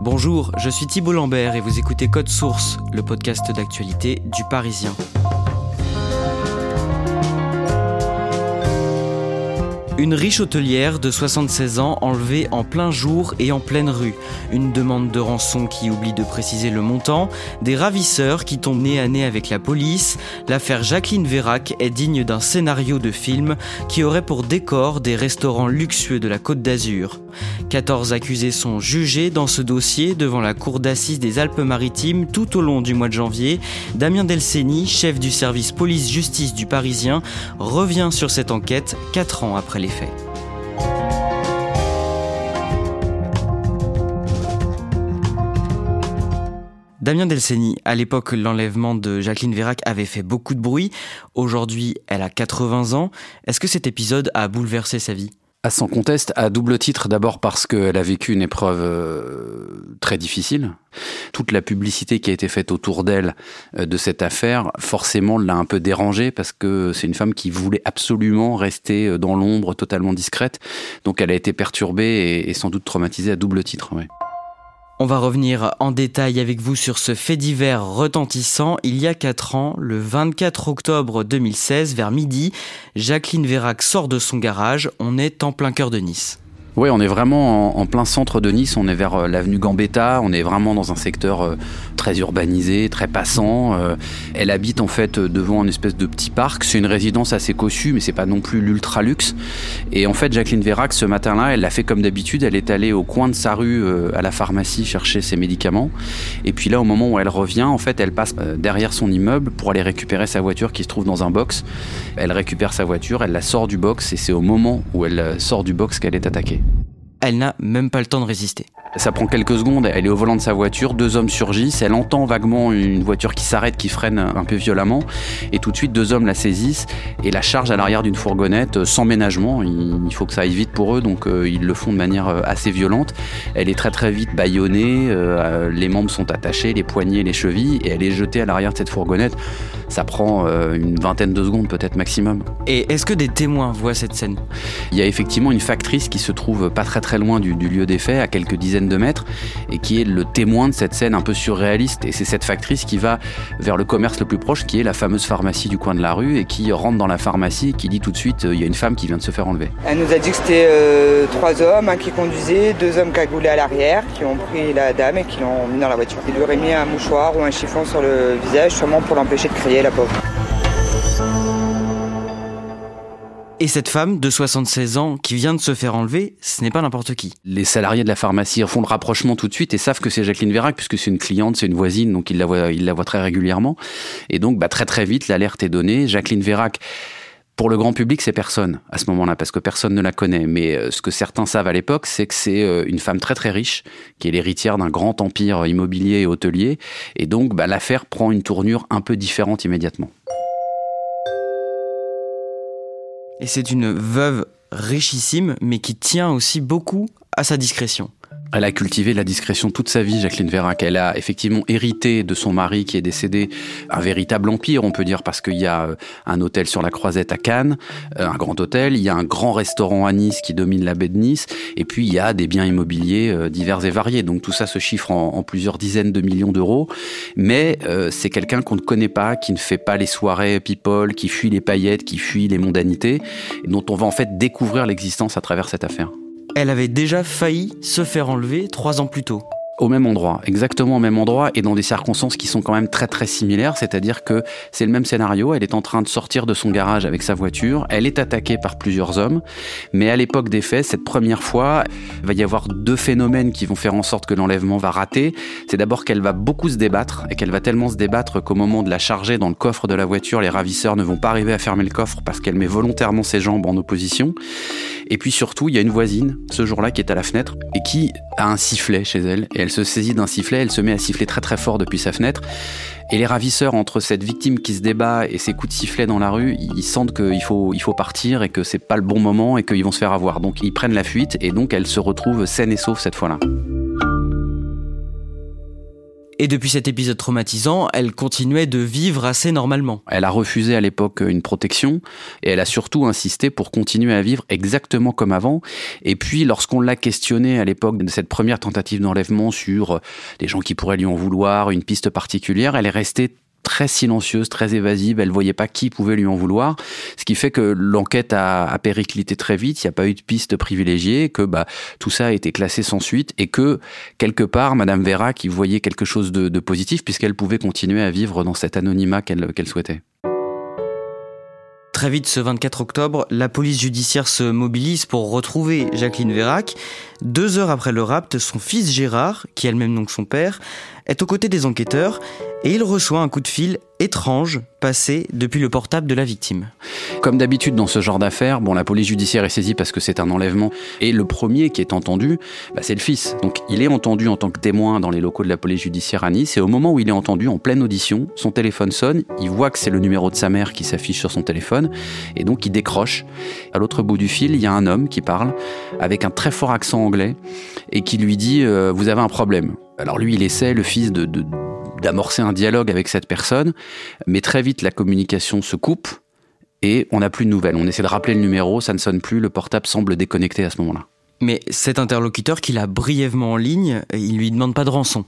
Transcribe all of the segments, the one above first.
Bonjour, je suis Thibault Lambert et vous écoutez Code Source, le podcast d'actualité du Parisien. Une riche hôtelière de 76 ans enlevée en plein jour et en pleine rue. Une demande de rançon qui oublie de préciser le montant. Des ravisseurs qui tombent nez à nez avec la police. L'affaire Jacqueline Vérac est digne d'un scénario de film qui aurait pour décor des restaurants luxueux de la Côte d'Azur. 14 accusés sont jugés dans ce dossier devant la cour d'assises des Alpes-Maritimes tout au long du mois de janvier. Damien Delceni, chef du service police-justice du Parisien, revient sur cette enquête 4 ans après les Damien Delceni, à l'époque, l'enlèvement de Jacqueline Vérac avait fait beaucoup de bruit. Aujourd'hui, elle a 80 ans. Est-ce que cet épisode a bouleversé sa vie? À sans conteste, à double titre, d'abord parce qu'elle a vécu une épreuve euh, très difficile. Toute la publicité qui a été faite autour d'elle euh, de cette affaire, forcément, l'a un peu dérangée parce que c'est une femme qui voulait absolument rester euh, dans l'ombre, totalement discrète. Donc elle a été perturbée et, sans doute traumatisée à double titre. On va revenir en détail avec vous sur ce fait divers retentissant. Il y a 4 ans, le 24 octobre 2016, vers midi, Jacqueline Vérac sort de son garage. On est en plein cœur de Nice. Oui, on est vraiment en, plein centre de Nice, on est vers euh, l'avenue Gambetta, on est vraiment dans un secteur euh, très urbanisé, très passant. Euh, elle habite en fait devant une espèce de petit parc, c'est une résidence assez cossue, mais c'est pas non plus l'ultra luxe. Et en fait, Jacqueline Vérac, ce matin-là, elle l'a fait comme d'habitude, elle est allée au coin de sa rue à la pharmacie chercher ses médicaments. Et puis là, au moment où elle revient, en fait, elle passe derrière son immeuble pour aller récupérer sa voiture qui se trouve dans un box. Elle récupère sa voiture, elle la sort du box et c'est au moment où elle sort du box qu'elle est attaquée elle n'a même pas le temps de résister. Ça prend quelques secondes, elle est au volant de sa voiture, deux hommes surgissent, elle entend vaguement une voiture qui s'arrête, qui freine un peu violemment, et tout de suite deux hommes la saisissent et la chargent à l'arrière d'une fourgonnette euh, sans ménagement. Il faut que ça aille vite pour eux, donc euh, ils le font de manière euh, assez violente. Elle est très très vite bâillonnée, les membres sont attachés, les poignets, les chevilles, et elle est jetée à l'arrière de cette fourgonnette. Ça prend une vingtaine de secondes peut-être maximum. Et est-ce que des témoins voient cette scène? Il y a effectivement une factrice qui se trouve pas très très loin du, du lieu des faits, à quelques dizaines de mètres, et qui est le témoin de cette scène un peu surréaliste. Et c'est cette factrice qui va vers le commerce le plus proche, qui est la fameuse pharmacie du coin de la rue, et qui rentre dans la pharmacie et qui dit tout de suite euh, il y a une femme qui vient de se faire enlever. Elle nous a dit que c'était euh, trois hommes, qui conduisait, deux hommes cagoulés à l'arrière, qui ont pris la dame et qui l'ont mis dans la voiture. Ils lui auraient mis un mouchoir ou un chiffon sur le visage, sûrement pour l'empêcher de crier, la pauvre. Et cette femme de 76 ans qui vient de se faire enlever, ce n'est pas n'importe qui. Les salariés de la pharmacie font le rapprochement tout de suite et savent que c'est Jacqueline Vérac puisque c'est une cliente, c'est une voisine, donc ils la voient, ils la voient très régulièrement. Et donc, bah, très très vite, l'alerte est donnée. Jacqueline Vérac, pour le grand public, c'est personne à ce moment-là, parce que personne ne la connaît. Mais euh, ce que certains savent à l'époque, c'est que c'est euh, une femme très très riche, qui est l'héritière d'un grand empire immobilier et hôtelier. Et donc, bah, l'affaire prend une tournure un peu différente immédiatement. Et c'est une veuve richissime, mais qui tient aussi beaucoup à sa discrétion. Elle a cultivé la discrétion toute sa vie, Jacqueline Vérac. Elle a effectivement hérité de son mari qui est décédé un véritable empire, on peut dire, parce qu'il y a euh, un hôtel sur la Croisette à Cannes, euh, un grand hôtel, il y a un grand restaurant à Nice qui domine la baie de Nice, et puis il y a des biens immobiliers euh, divers et variés. Donc tout ça se chiffre en, plusieurs dizaines de millions d'euros. Mais c'est quelqu'un qu'on ne connaît pas, qui ne fait pas les soirées people, qui fuit les paillettes, qui fuit les mondanités, dont on va en fait découvrir l'existence à travers cette affaire elle avait déjà failli se faire enlever trois ans plus tôt. Au même endroit, exactement au même endroit et dans des circonstances qui sont quand même très très similaires, c'est-à-dire que c'est le même scénario, elle est en train de sortir de son garage avec sa voiture, elle est attaquée par plusieurs hommes, mais à l'époque des faits, cette première fois, il va y avoir deux phénomènes qui vont faire en sorte que l'enlèvement va rater. C'est d'abord qu'elle va beaucoup se débattre et qu'elle va tellement se débattre qu'au moment de la charger dans le coffre de la voiture, les ravisseurs ne vont pas arriver à fermer le coffre parce qu'elle met volontairement ses jambes en opposition. Et puis surtout, il y a une voisine ce jour-là qui est à la fenêtre et qui a un sifflet chez elle. Et elle se saisit d'un sifflet, elle se met à siffler très très fort depuis sa fenêtre. Et les ravisseurs, entre cette victime qui se débat et ses coups de sifflet dans la rue, ils sentent qu'il faut, il faut partir et que c'est pas le bon moment et qu'ils vont se faire avoir. Donc ils prennent la fuite et donc elle se retrouve saine et sauve cette fois-là. Et depuis cet épisode traumatisant, elle continuait de vivre assez normalement. Elle a refusé à l'époque une protection et elle a surtout insisté pour continuer à vivre exactement comme avant. Et puis lorsqu'on l'a questionnée à l'époque de cette première tentative d'enlèvement sur des gens qui pourraient lui en vouloir, une piste particulière, elle est restée très silencieuse, très évasive. Elle voyait pas qui pouvait lui en vouloir. Ce qui fait que l'enquête a, périclité très vite. Il n'y a pas eu de piste privilégiée, que bah, tout ça a été classé sans suite et que quelque part, Madame Vera qui voyait quelque chose de, positif puisqu'elle pouvait continuer à vivre dans cet anonymat qu'elle souhaitait. Très vite, ce 24 octobre, la police judiciaire se mobilise pour retrouver Jacqueline Vérac. Deux heures après le rapt, son fils Gérard, qui est elle-même donc son père, est aux côtés des enquêteurs et il reçoit un coup de fil étrange passé depuis le portable de la victime. Comme d'habitude dans ce genre d'affaires, bon, la police judiciaire est saisie parce que c'est un enlèvement et le premier qui est entendu, bah, c'est le fils. Donc il est entendu en tant que témoin dans les locaux de la police judiciaire à Nice et au moment où il est entendu en pleine audition, son téléphone sonne, il voit que c'est le numéro de sa mère qui s'affiche sur son téléphone et donc il décroche. À l'autre bout du fil, il y a un homme qui parle avec un très fort accent anglais et qui lui dit euh, vous avez un problème. Alors lui, il essaie, le fils, de, d'amorcer un dialogue avec cette personne, mais très vite la communication se coupe et on n'a plus de nouvelles. On essaie de rappeler le numéro, ça ne sonne plus, le portable semble déconnecté à ce moment-là. Mais cet interlocuteur qu'il a brièvement en ligne, il lui demande pas de rançon.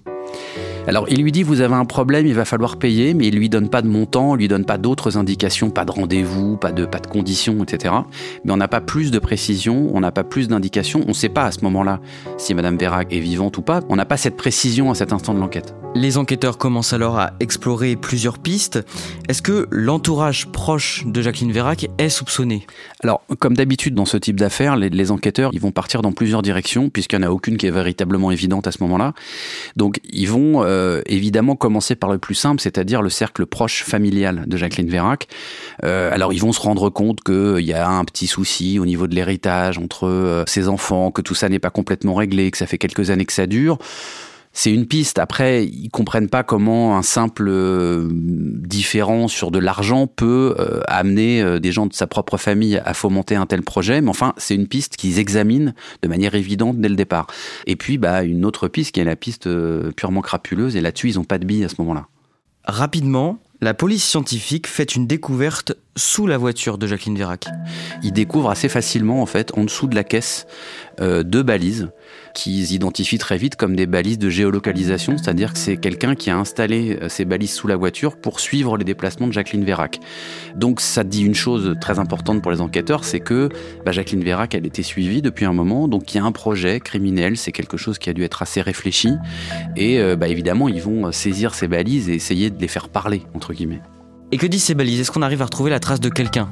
Alors il lui dit vous avez un problème, il va falloir payer, mais il lui donne pas de montant, il lui donne pas d'autres indications, pas de rendez-vous, pas de pas de conditions, etc. Mais on n'a pas plus de précision, on n'a pas plus d'indications, on ne sait pas à ce moment-là si Madame Vérac est vivante ou pas. On n'a pas cette précision à cet instant de l'enquête. Les enquêteurs commencent alors à explorer plusieurs pistes. Est-ce que l'entourage proche de Jacqueline Vérac est soupçonné? Alors, comme d'habitude dans ce type d'affaires, les, les, enquêteurs ils vont partir dans plusieurs directions, puisqu'il n'y en a aucune qui est véritablement évidente à ce moment-là. Donc, ils vont euh, évidemment commencer par le plus simple, c'est-à-dire le cercle proche familial de Jacqueline Vérac. Euh, alors, ils vont se rendre compte qu'il y a un petit souci au niveau de l'héritage entre euh, ses enfants, que tout ça n'est pas complètement réglé, que ça fait quelques années que ça dure c'est une piste. Après, ils comprennent pas comment un simple euh, différent sur de l'argent peut euh, amener euh, des gens de sa propre famille à fomenter un tel projet. Mais enfin, c'est une piste qu'ils examinent de manière évidente dès le départ. Et puis, bah, une autre piste qui est la piste purement crapuleuse. Et là-dessus, ils ont pas de billes à ce moment-là. Rapidement, la police scientifique fait une découverte sous la voiture de Jacqueline Vérac. Ils découvrent assez facilement, en fait, en dessous de la caisse, euh, deux balises qu'ils identifient très vite comme des balises de géolocalisation, c'est-à-dire que c'est quelqu'un qui a installé euh, ces balises sous la voiture pour suivre les déplacements de Jacqueline Vérac. Donc ça dit une chose très importante pour les enquêteurs, c'est que bah, Jacqueline Vérac, elle était suivie depuis un moment, donc il y a un projet criminel, c'est quelque chose qui a dû être assez réfléchi, et euh, bah, évidemment ils vont saisir ces balises et essayer de les faire parler, entre guillemets. Et que disent ces balises Est-ce qu'on arrive à retrouver la trace de quelqu'un?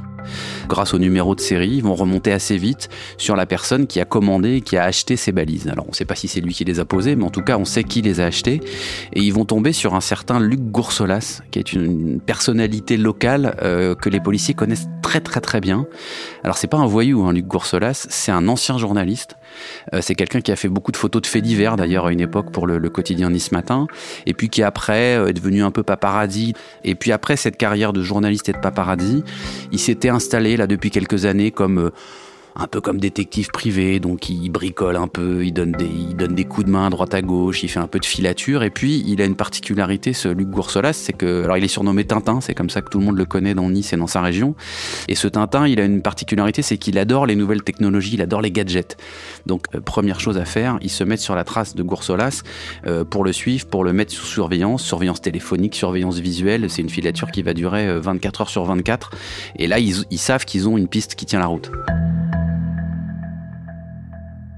Grâce au numéro de série, ils vont remonter assez vite sur la personne qui a commandé et qui a acheté ces balises. Alors on ne sait pas si c'est lui qui les a posées, mais en tout cas on sait qui les a achetées. Et ils vont tomber sur un certain Luc Goursolas, qui est une personnalité locale euh, que les policiers connaissent très très très bien. Alors c'est pas un voyou, hein, Luc Goursolas, c'est un ancien journaliste. Euh, c'est quelqu'un qui a fait beaucoup de photos de faits divers d'ailleurs à une époque pour le, le, quotidien Nice Matin, et puis qui après euh, est devenu un peu paparazzi. Et puis après cette carrière de journaliste et de paparazzi, il s'était installé là depuis quelques années comme euh, un peu comme détective privé, donc il bricole un peu, il donne des, il donne des coups de main à droite à gauche, il fait un peu de filature, et puis il a une particularité, ce Luc Goursolas, c'est que, alors il est surnommé Tintin, c'est comme ça que tout le monde le connaît dans Nice et dans sa région, et ce Tintin, il a une particularité, c'est qu'il adore les nouvelles technologies, il adore les gadgets. Donc euh, première chose à faire, il se met sur la trace de Goursolas euh, pour le suivre, pour le mettre sous surveillance, surveillance téléphonique, surveillance visuelle, c'est une filature qui va durer 24 euh, heures sur 24, et là ils, ils savent qu'ils ont une piste qui tient la route.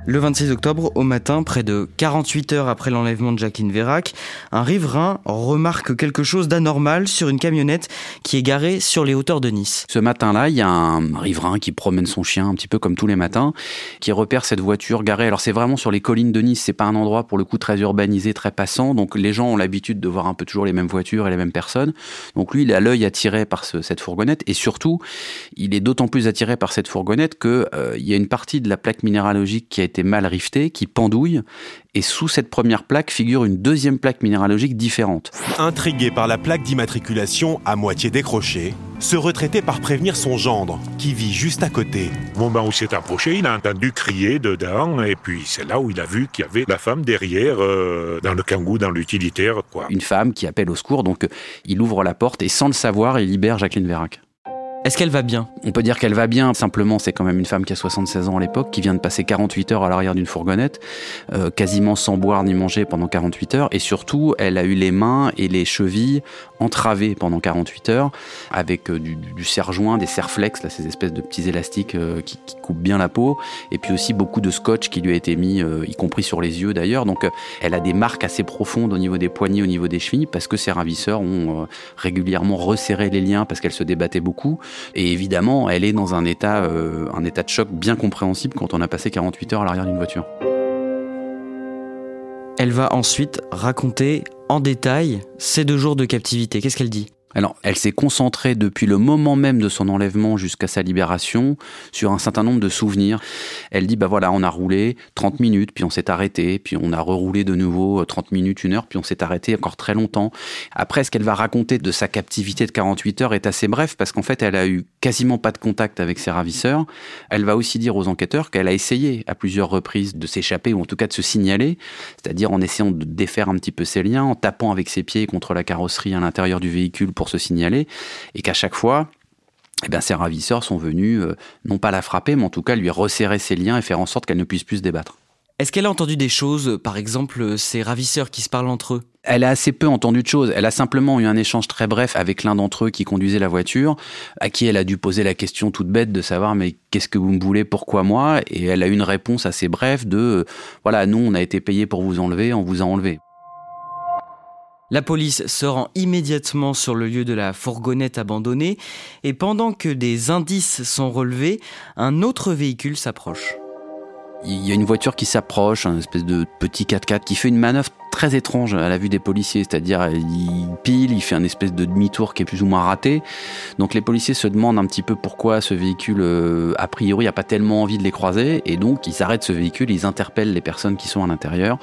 Le 26 octobre, au matin, près de 48 heures après l'enlèvement de Jacqueline Vérac, un riverain remarque quelque chose d'anormal sur une camionnette qui est garée sur les hauteurs de Nice. Ce matin-là, il y a un riverain qui promène son chien un petit peu comme tous les matins, qui repère cette voiture garée. Alors c'est vraiment sur les collines de Nice, c'est pas un endroit pour le coup très urbanisé, très passant, donc les gens ont l'habitude de voir un peu toujours les mêmes voitures et les mêmes personnes. Donc lui, il a l'œil attiré par cette fourgonnette et surtout, il est d'autant plus attiré par cette fourgonnette que euh, il y a une partie de la plaque minéralogique qui a été mal riftée, qui pendouille, et sous cette première plaque figure une deuxième plaque minéralogique différente. Intrigué par la plaque d'immatriculation à moitié décrochée, ce retraité part prévenir son gendre, qui vit juste à côté. Au moment où s'est approché, il a entendu crier dedans, et puis c'est là où il a vu qu'il y avait la femme derrière, euh, dans le kangou, dans l'utilitaire. quoi. Une femme qui appelle au secours, donc il ouvre la porte et sans le savoir, il libère Jacqueline Vérac. Est-ce qu'elle va bien? On peut dire qu'elle va bien, simplement c'est quand même une femme qui a 76 ans à l'époque, qui vient de passer 48 heures à l'arrière d'une fourgonnette, euh, quasiment sans boire ni manger pendant 48 heures, et surtout elle a eu les mains et les chevilles entravées pendant 48 heures, avec euh, du, serre-joint, des serflex, là, ces espèces de petits élastiques euh, qui, qui, coupent bien la peau, et puis aussi beaucoup de scotch qui lui a été mis, y compris sur les yeux d'ailleurs, donc elle a des marques assez profondes au niveau des poignets, au niveau des chevilles, parce que ses ravisseurs ont régulièrement resserré les liens, parce qu'elle se débattait beaucoup. Et évidemment, elle est dans un état, euh, un état de choc bien compréhensible quand on a passé 48 heures à l'arrière d'une voiture. Elle va ensuite raconter en détail ces deux jours de captivité. Qu'est-ce qu'elle dit? Alors, elle s'est concentrée depuis le moment même de son enlèvement jusqu'à sa libération sur un certain nombre de souvenirs. Elle dit, bah voilà, on a roulé 30 minutes, puis on s'est arrêté, puis on a reroulé de nouveau 30 euh, minutes, une heure, puis on s'est arrêté encore très longtemps. Après, ce qu'elle va raconter de sa captivité de 48 heures est assez bref parce qu'en fait, elle a eu quasiment pas de contact avec ses ravisseurs. Elle va aussi dire aux enquêteurs qu'elle a essayé à plusieurs reprises de s'échapper ou en tout cas de se signaler, c'est-à-dire en essayant de défaire un petit peu ses liens, en tapant avec ses pieds contre la carrosserie à l'intérieur du véhicule pour se signaler, et qu'à chaque fois, eh bien, ses ravisseurs sont venus, euh, non pas la frapper, mais en tout cas lui resserrer ses liens et faire en sorte qu'elle ne puisse plus se débattre. Est-ce qu'elle a entendu des choses, par exemple ces ravisseurs qui se parlent entre eux? Elle a assez peu entendu de choses. Elle a simplement eu un échange très bref avec l'un d'entre eux qui conduisait la voiture, à qui elle a dû poser la question toute bête de savoir mais qu'est-ce que vous me voulez, pourquoi moi? Et elle a eu une réponse assez brève de euh, voilà, nous on a été payé pour vous enlever, on vous a enlevé. La police se rend immédiatement sur le lieu de la fourgonnette abandonnée et pendant que des indices sont relevés, un autre véhicule s'approche. Il y a une voiture qui s'approche, un espèce de petit 4x4 qui fait une manœuvre très étrange à la vue des policiers, c'est-à-dire il pile, il fait un espèce de demi-tour qui est plus ou moins raté. Donc les policiers se demandent un petit peu pourquoi ce véhicule, euh, a priori, a pas tellement envie de les croiser, et donc ils arrêtent ce véhicule, ils interpellent les personnes qui sont à l'intérieur,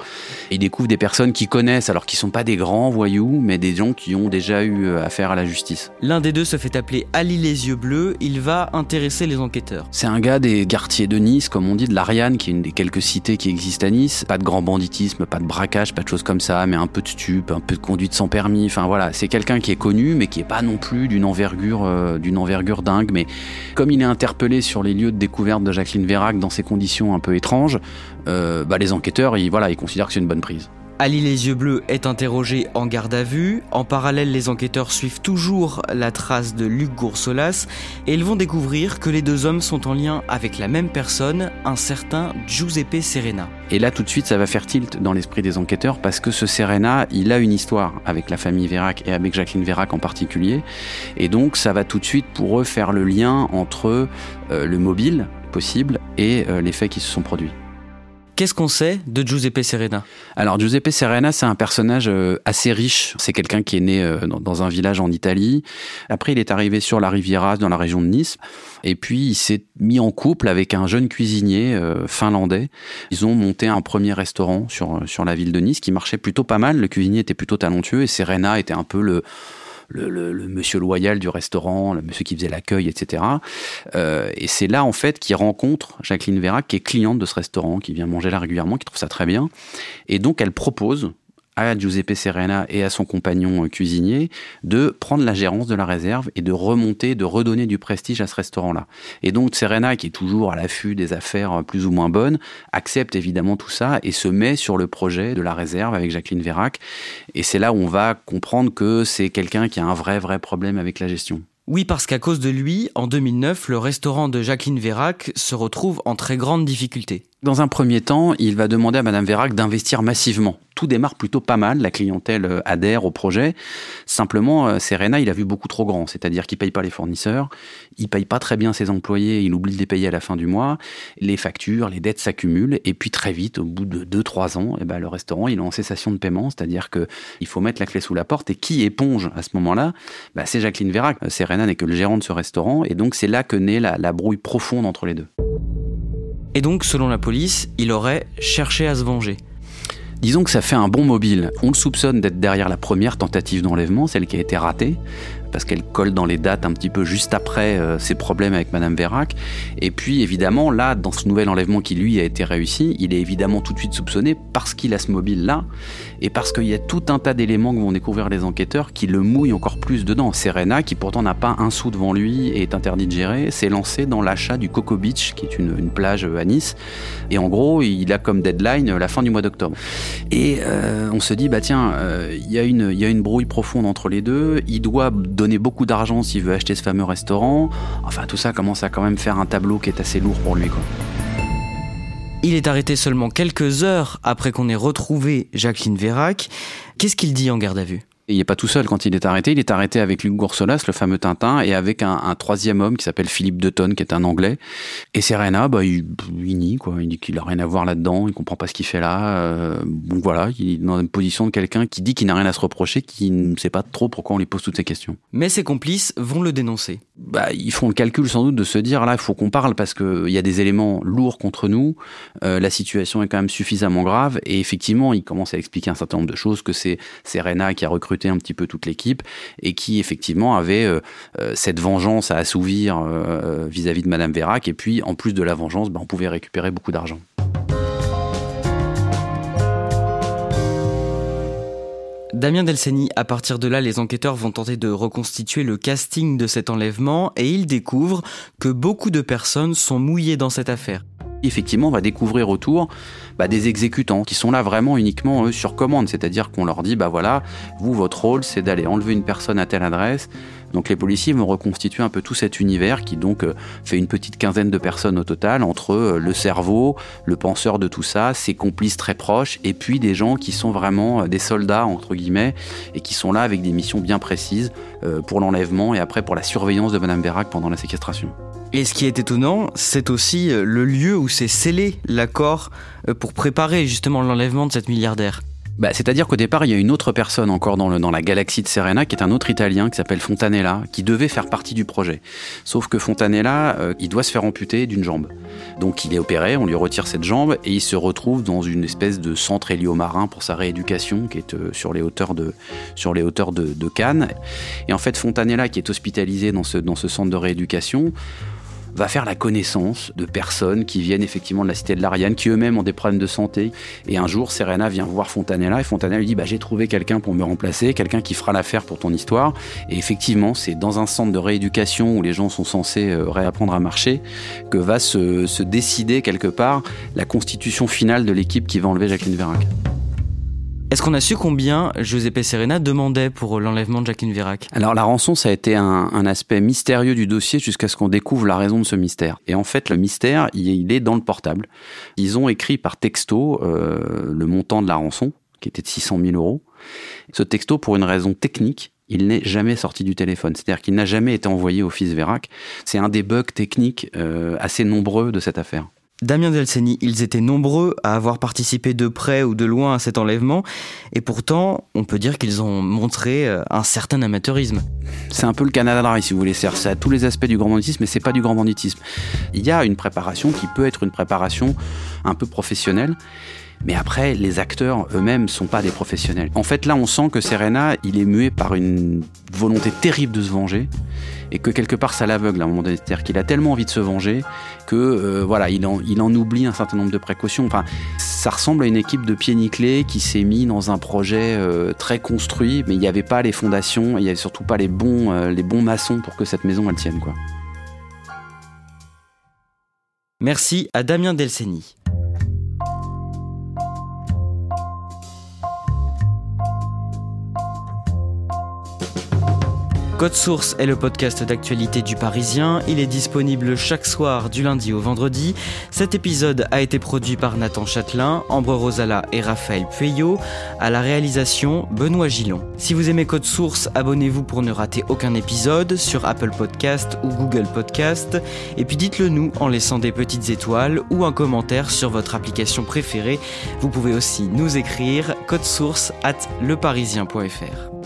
et ils découvrent des personnes qui connaissent, alors qui sont pas des grands voyous, mais des gens qui ont déjà eu euh, affaire à la justice. L'un des deux se fait appeler Ali les yeux bleus, il va intéresser les enquêteurs. C'est un gars des quartiers de Nice, comme on dit, de l'Ariane, qui est une des quelques cités qui existent à Nice. Pas de grand banditisme, pas de braquage, pas de choses comme ça, mais un peu de stup, un peu de conduite sans permis. Enfin voilà, c'est quelqu'un qui est connu, mais qui est pas non plus d'une envergure, euh, d'une envergure dingue. Mais comme il est interpellé sur les lieux de découverte de Jacqueline Vérac dans ces conditions un peu étranges, euh, bah, les enquêteurs, ils, voilà, ils considèrent que c'est une bonne prise. Ali les yeux bleus est interrogé en garde à vue. En parallèle, les enquêteurs suivent toujours la trace de Luc Goursolas et ils vont découvrir que les deux hommes sont en lien avec la même personne, un certain Giuseppe Serena. Et là, tout de suite, ça va faire tilt dans l'esprit des enquêteurs parce que ce Serena, il a une histoire avec la famille Vérac et avec Jacqueline Vérac en particulier. Et donc, ça va tout de suite pour eux faire le lien entre euh, le mobile possible et euh, les faits qui se sont produits. Qu'est-ce qu'on sait de Giuseppe Serena? Alors Giuseppe Serena, c'est un personnage euh, assez riche. C'est quelqu'un qui est né euh, dans un village en Italie. Après, il est arrivé sur la Riviera, dans la région de Nice. Et puis, il s'est mis en couple avec un jeune cuisinier euh, finlandais. Ils ont monté un premier restaurant sur, sur la ville de Nice qui marchait plutôt pas mal. Le cuisinier était plutôt talentueux et Serena était un peu le le, monsieur loyal du restaurant, le monsieur qui faisait l'accueil, etc. Euh, et c'est là, en fait, qu'il rencontre Jacqueline Vera, qui est cliente de ce restaurant, qui vient manger là régulièrement, qui trouve ça très bien. Et donc, elle propose à Giuseppe Serena et à son compagnon euh, cuisinier de prendre la gérance de la réserve et de remonter, de redonner du prestige à ce restaurant-là. Et donc Serena, qui est toujours à l'affût des affaires euh, plus ou moins bonnes, accepte évidemment tout ça et se met sur le projet de la réserve avec Jacqueline Vérac. Et c'est là où on va comprendre que c'est quelqu'un qui a un vrai, vrai problème avec la gestion. Oui, parce qu'à cause de lui, en 2009, le restaurant de Jacqueline Vérac se retrouve en très grande difficulté. Dans un premier temps, il va demander à Madame Vérac d'investir massivement. Tout démarre plutôt pas mal, la clientèle euh, adhère au projet. Simplement, euh, Serena, il a vu beaucoup trop grand, c'est-à-dire qu'il paye pas les fournisseurs, il paye pas très bien ses employés, il oublie de les payer à la fin du mois, les factures, les dettes s'accumulent, et puis très vite, au bout de 2-3 ans, eh ben, le restaurant, il est en cessation de paiement, c'est-à-dire que il faut mettre la clé sous la porte, et qui éponge à ce moment-là? Bah, C'est Jacqueline Vérac. Serena n'est que le gérant de ce restaurant, et donc c'est là que naît la brouille profonde entre les deux. Et donc, selon la police, il aurait cherché à se venger. Disons que ça fait un bon mobile. On le soupçonne d'être derrière la première tentative d'enlèvement, celle qui a été ratée parce qu'elle colle dans les dates un petit peu juste après euh, ses problèmes avec Madame Vérac. Et puis évidemment, là, dans ce nouvel enlèvement qui lui a été réussi, il est évidemment tout de suite soupçonné parce qu'il a ce mobile-là et parce qu'il y a tout un tas d'éléments que vont découvrir les enquêteurs qui le mouillent encore plus dedans. Serena, qui pourtant n'a pas un sou devant lui et est interdit de gérer, s'est lancé dans l'achat du Coco Beach, qui est une, plage à Nice. Et en gros, il a comme deadline la fin du mois d'octobre. Et euh, on se dit, bah tiens, euh, il y, a une, y a une brouille profonde entre les deux. Il doit donner beaucoup d'argent s'il veut acheter ce fameux restaurant. Enfin, tout ça commence à quand même faire un tableau qui est assez lourd pour lui. Quoi. Il est arrêté seulement quelques heures après qu'on ait retrouvé Jacqueline Vérac. Qu'est-ce qu'il dit en garde à vue? Il n'est pas tout seul quand il est arrêté. Il est arrêté avec Luc Goursolas, le fameux Tintin, et avec un, troisième homme qui s'appelle Philippe Deton, qui est un Anglais. Et Serena, bah, il, nie, quoi. Il dit qu'il n'a rien à voir là-dedans, il comprend pas ce qu'il fait là. Euh, donc voilà, il est dans une position de quelqu'un qui dit qu'il n'a rien à se reprocher, qui ne sait pas trop pourquoi on lui pose toutes ces questions. Mais ses complices vont le dénoncer. Bah, ils font le calcul sans doute de se dire là, il faut qu'on parle parce qu'il y a des éléments lourds contre nous. Euh, la situation est quand même suffisamment grave. Et effectivement, il commence à expliquer un certain nombre de choses, que c'est Serena qui a recruté un petit peu toute l'équipe et qui effectivement avait euh, euh, cette vengeance à assouvir euh, vis-à-vis de Madame Vérac. Et puis en plus de la vengeance, ben, on pouvait récupérer beaucoup d'argent. Damien Delceni, à partir de là, les enquêteurs vont tenter de reconstituer le casting de cet enlèvement et ils découvrent que beaucoup de personnes sont mouillées dans cette affaire. Effectivement, on va découvrir autour bah, des exécutants qui sont là vraiment uniquement eux, sur commande, c'est-à-dire qu'on leur dit bah voilà, vous votre rôle c'est d'aller enlever une personne à telle adresse. Donc les policiers vont reconstituer un peu tout cet univers qui donc euh, fait une petite quinzaine de personnes au total entre euh, le cerveau, le penseur de tout ça, ses complices très proches et puis des gens qui sont vraiment euh, des soldats entre guillemets et qui sont là avec des missions bien précises pour l'enlèvement et après pour la surveillance de Madame Bérac pendant la séquestration. Et ce qui est étonnant, c'est aussi euh, le lieu où s'est scellé l'accord euh, pour préparer justement l'enlèvement de cette milliardaire. Bah, C'est-à-dire qu'au départ, il y a une autre personne encore dans, le, dans la galaxie de Serena, qui est un autre Italien qui s'appelle Fontanella, qui devait faire partie du projet. Sauf que Fontanella, euh, il doit se faire amputer d'une jambe. Donc il est opéré, on lui retire cette jambe et il se retrouve dans une espèce de centre héliomarin pour sa rééducation qui est sur les hauteurs de, sur les hauteurs de, Cannes. Et en fait, Fontanella, qui est hospitalisé dans ce, dans ce centre de rééducation, va faire la connaissance de personnes qui viennent effectivement de la cité de l'Ariane, qui eux-mêmes ont des problèmes de santé. Et un jour, Serena vient voir Fontanella et Fontanella lui dit bah, J'ai trouvé quelqu'un pour me remplacer, quelqu'un qui fera l'affaire pour ton histoire. Et effectivement, c'est dans un centre de rééducation où les gens sont censés euh, réapprendre à marcher que va se, décider quelque part la constitution finale de l'équipe qui va enlever Jacqueline Vérac. Est-ce qu'on a su combien Giuseppe Serena demandait pour l'enlèvement de Jacqueline Vérac Alors la rançon, ça a été un, aspect mystérieux du dossier jusqu'à ce qu'on découvre la raison de ce mystère. Et en fait, le mystère, il, est dans le portable. Ils ont écrit par texto euh, le montant de la rançon, qui était de 600 000 euros. Ce texto, pour une raison technique, il n'est jamais sorti du téléphone. C'est-à-dire qu'il n'a jamais été envoyé au fils Vérac. C'est un des bugs techniques euh, assez nombreux de cette affaire. Damien Delceni, ils étaient nombreux à avoir participé de près ou de loin à cet enlèvement, et pourtant, on peut dire qu'ils ont montré euh, un certain amateurisme. C'est un peu le Canada si vous voulez. C'est à tous les aspects du grand banditisme, mais c'est pas du grand banditisme. Il y a une préparation qui peut être une préparation un peu professionnelle, mais après, les acteurs eux-mêmes sont pas des professionnels. En fait, là, on sent que Serena, il est mué par une volonté terrible de se venger et que quelque part ça l'aveugle à un moment donné. C'est-à-dire qu'il a tellement envie de se venger que euh, voilà, il en, il en oublie un certain nombre de précautions. Enfin, ça ressemble à une équipe de pieds nickelés qui s'est mis dans un projet euh, très construit, mais il n'y avait pas les fondations, il n'y avait surtout pas les bons, euh, les bons maçons pour que cette maison elle tienne quoi. Merci à Damien Delceni. Code Source est le podcast d'actualité du Parisien. Il est disponible chaque soir du lundi au vendredi. Cet épisode a été produit par Nathan Châtelain, Ambre Rosala et Raphaël Pueyo. À la réalisation, Benoît Gillon. Si vous aimez Code Source, abonnez-vous pour ne rater aucun épisode sur Apple Podcast ou Google Podcast. Et puis dites-le nous en laissant des petites étoiles ou un commentaire sur votre application préférée. Vous pouvez aussi nous écrire code source at leparisien.fr.